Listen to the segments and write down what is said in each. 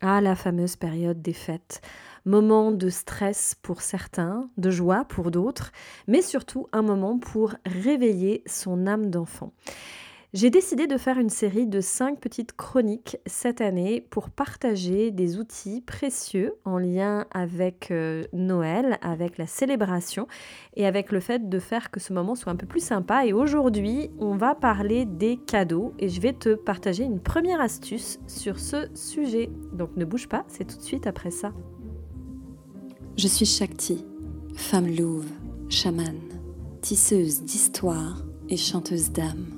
Ah, la fameuse période des fêtes. Moment de stress pour certains, de joie pour d'autres, mais surtout un moment pour réveiller son âme d'enfant. J'ai décidé de faire une série de 5 petites chroniques cette année pour partager des outils précieux en lien avec euh, Noël, avec la célébration et avec le fait de faire que ce moment soit un peu plus sympa. Et aujourd'hui, on va parler des cadeaux et je vais te partager une première astuce sur ce sujet. Donc ne bouge pas, c'est tout de suite après ça. Je suis Shakti, femme louve, chamane, tisseuse d'histoire et chanteuse d'âme.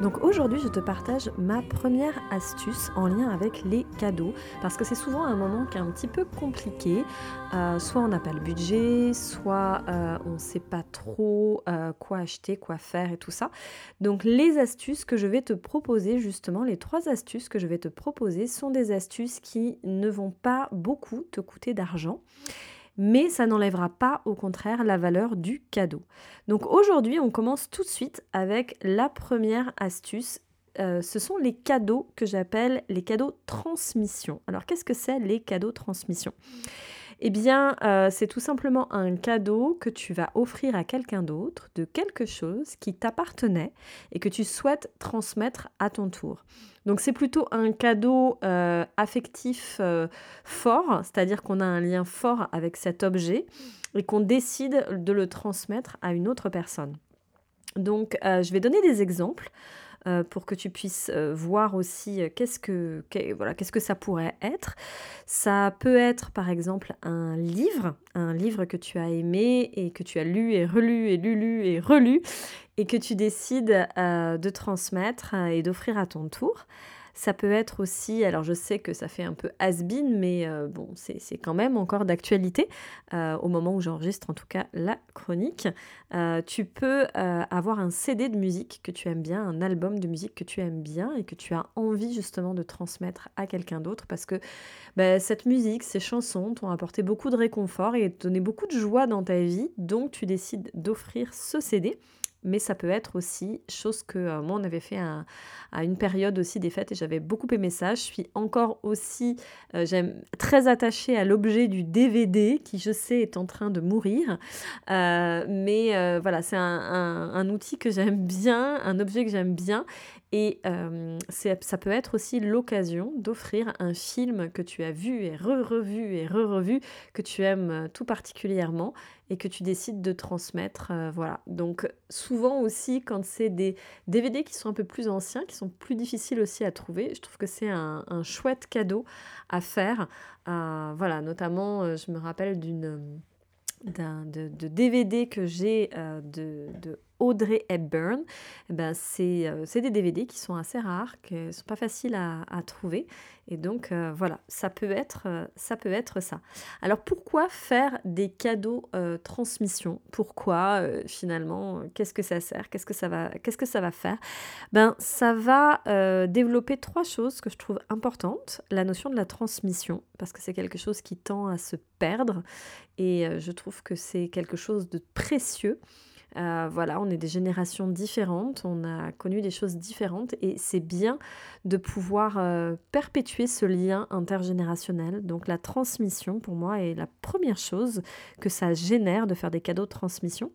Donc aujourd'hui, je te partage ma première astuce en lien avec les cadeaux, parce que c'est souvent un moment qui est un petit peu compliqué. Euh, soit on n'a pas le budget, soit euh, on ne sait pas trop euh, quoi acheter, quoi faire et tout ça. Donc les astuces que je vais te proposer, justement, les trois astuces que je vais te proposer sont des astuces qui ne vont pas beaucoup te coûter d'argent mais ça n'enlèvera pas au contraire la valeur du cadeau. Donc aujourd'hui, on commence tout de suite avec la première astuce. Euh, ce sont les cadeaux que j'appelle les cadeaux transmission. Alors qu'est-ce que c'est les cadeaux transmission? Eh bien, euh, c'est tout simplement un cadeau que tu vas offrir à quelqu'un d'autre de quelque chose qui t'appartenait et que tu souhaites transmettre à ton tour. Donc c'est plutôt un cadeau euh, affectif euh, fort, c'est-à-dire qu'on a un lien fort avec cet objet et qu'on décide de le transmettre à une autre personne. Donc je vais donner des exemples. Euh, pour que tu puisses euh, voir aussi euh, qu'est-ce que, voilà, qu'est-ce que ça pourrait être. Ça peut être par exemple un livre, un livre que tu as aimé et que tu as lu et relu et lu, et relu et que tu décides de transmettre et d'offrir à ton tour. Ça peut être aussi, alors je sais que ça fait un peu has-been, mais euh, bon, c'est quand même encore d'actualité euh, au moment où j'enregistre en tout cas la chronique. Euh, tu peux avoir un CD de musique que tu aimes bien, un album de musique que tu aimes bien et que tu as envie justement de transmettre à quelqu'un d'autre parce que bah, cette musique, ces chansons t'ont apporté beaucoup de réconfort et donné beaucoup de joie dans ta vie. Donc tu décides d'offrir ce CD mais ça peut être aussi chose que euh, moi on avait fait à une période aussi des fêtes et j'avais beaucoup aimé ça. Je suis encore aussi euh, j'aime très attachée à l'objet du DVD qui je sais est en train de mourir, euh, mais voilà c'est un, un, outil que j'aime bien, un objet que j'aime bien. Et ça peut être aussi l'occasion d'offrir un film que tu as vu et re-revu et re-revu, que tu aimes tout particulièrement et que tu décides de transmettre. voilà. Donc souvent aussi quand c'est des DVD qui sont un peu plus anciens, qui sont plus difficiles aussi à trouver, je trouve que c'est un, chouette cadeau à faire. voilà, notamment je me rappelle d'une... de, DVD que j'ai de, de Audrey Hepburn, eh ben euh, c'est des DVD qui sont assez rares, qui ne sont pas faciles à, trouver. Et donc euh, voilà, ça peut, être, euh, ça peut être ça. Alors pourquoi faire des cadeaux transmission? Pourquoi finalement Qu'est-ce que ça sert? Qu'est-ce que ça va, qu'est-ce que ça va faire? Ben ça va développer trois choses que je trouve importantes. La notion de la transmission, parce que c'est quelque chose qui tend à se perdre. Et je trouve que c'est quelque chose de précieux. Euh, voilà, on est des générations différentes, on a connu des choses différentes et c'est bien de pouvoir euh, perpétuer ce lien intergénérationnel. Donc la transmission, pour moi, est la première chose que ça génère de faire des cadeaux de transmission.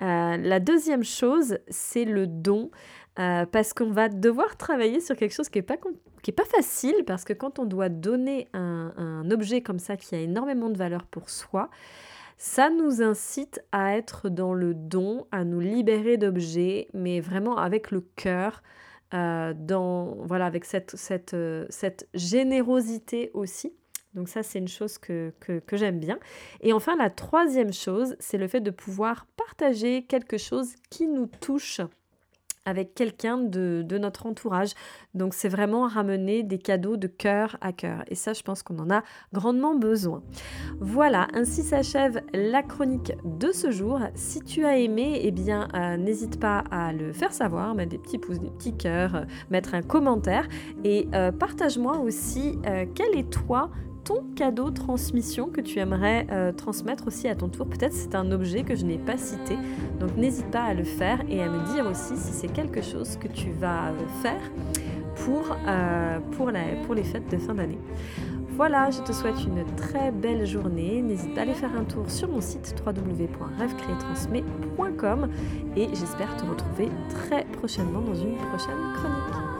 Euh, la deuxième chose, c'est le don, parce qu'on va devoir travailler sur quelque chose qui n'est pas, qui est pas facile, parce que quand on doit donner un, un objet comme ça qui a énormément de valeur pour soi, ça nous incite à être dans le don, à nous libérer d'objets, mais vraiment avec le cœur, euh, dans, voilà, avec cette, cette, euh, cette générosité aussi. Donc ça, c'est une chose que, que, que j'aime bien. Et enfin, la troisième chose, c'est le fait de pouvoir partager quelque chose qui nous touche avec quelqu'un de, de, notre entourage. Donc c'est vraiment ramener des cadeaux de cœur à cœur. Et ça, je pense qu'on en a grandement besoin. Voilà, ainsi s'achève la chronique de ce jour. Si tu as aimé, eh bien euh, n'hésite pas à le faire savoir, mettre des petits pouces, des petits cœurs, euh, mettre un commentaire et euh, partage-moi aussi quel est toi ton cadeau transmission que tu aimerais euh, transmettre aussi à ton tour. Peut-être c'est un objet que je n'ai pas cité. Donc n'hésite pas à le faire et à me dire aussi si c'est quelque chose que tu vas faire pour, euh, pour les fêtes de fin d'année. Voilà, je te souhaite une très belle journée. N'hésite pas à aller faire un tour sur mon site www.rêvecréetransmet.com et j'espère te retrouver très prochainement dans une prochaine chronique.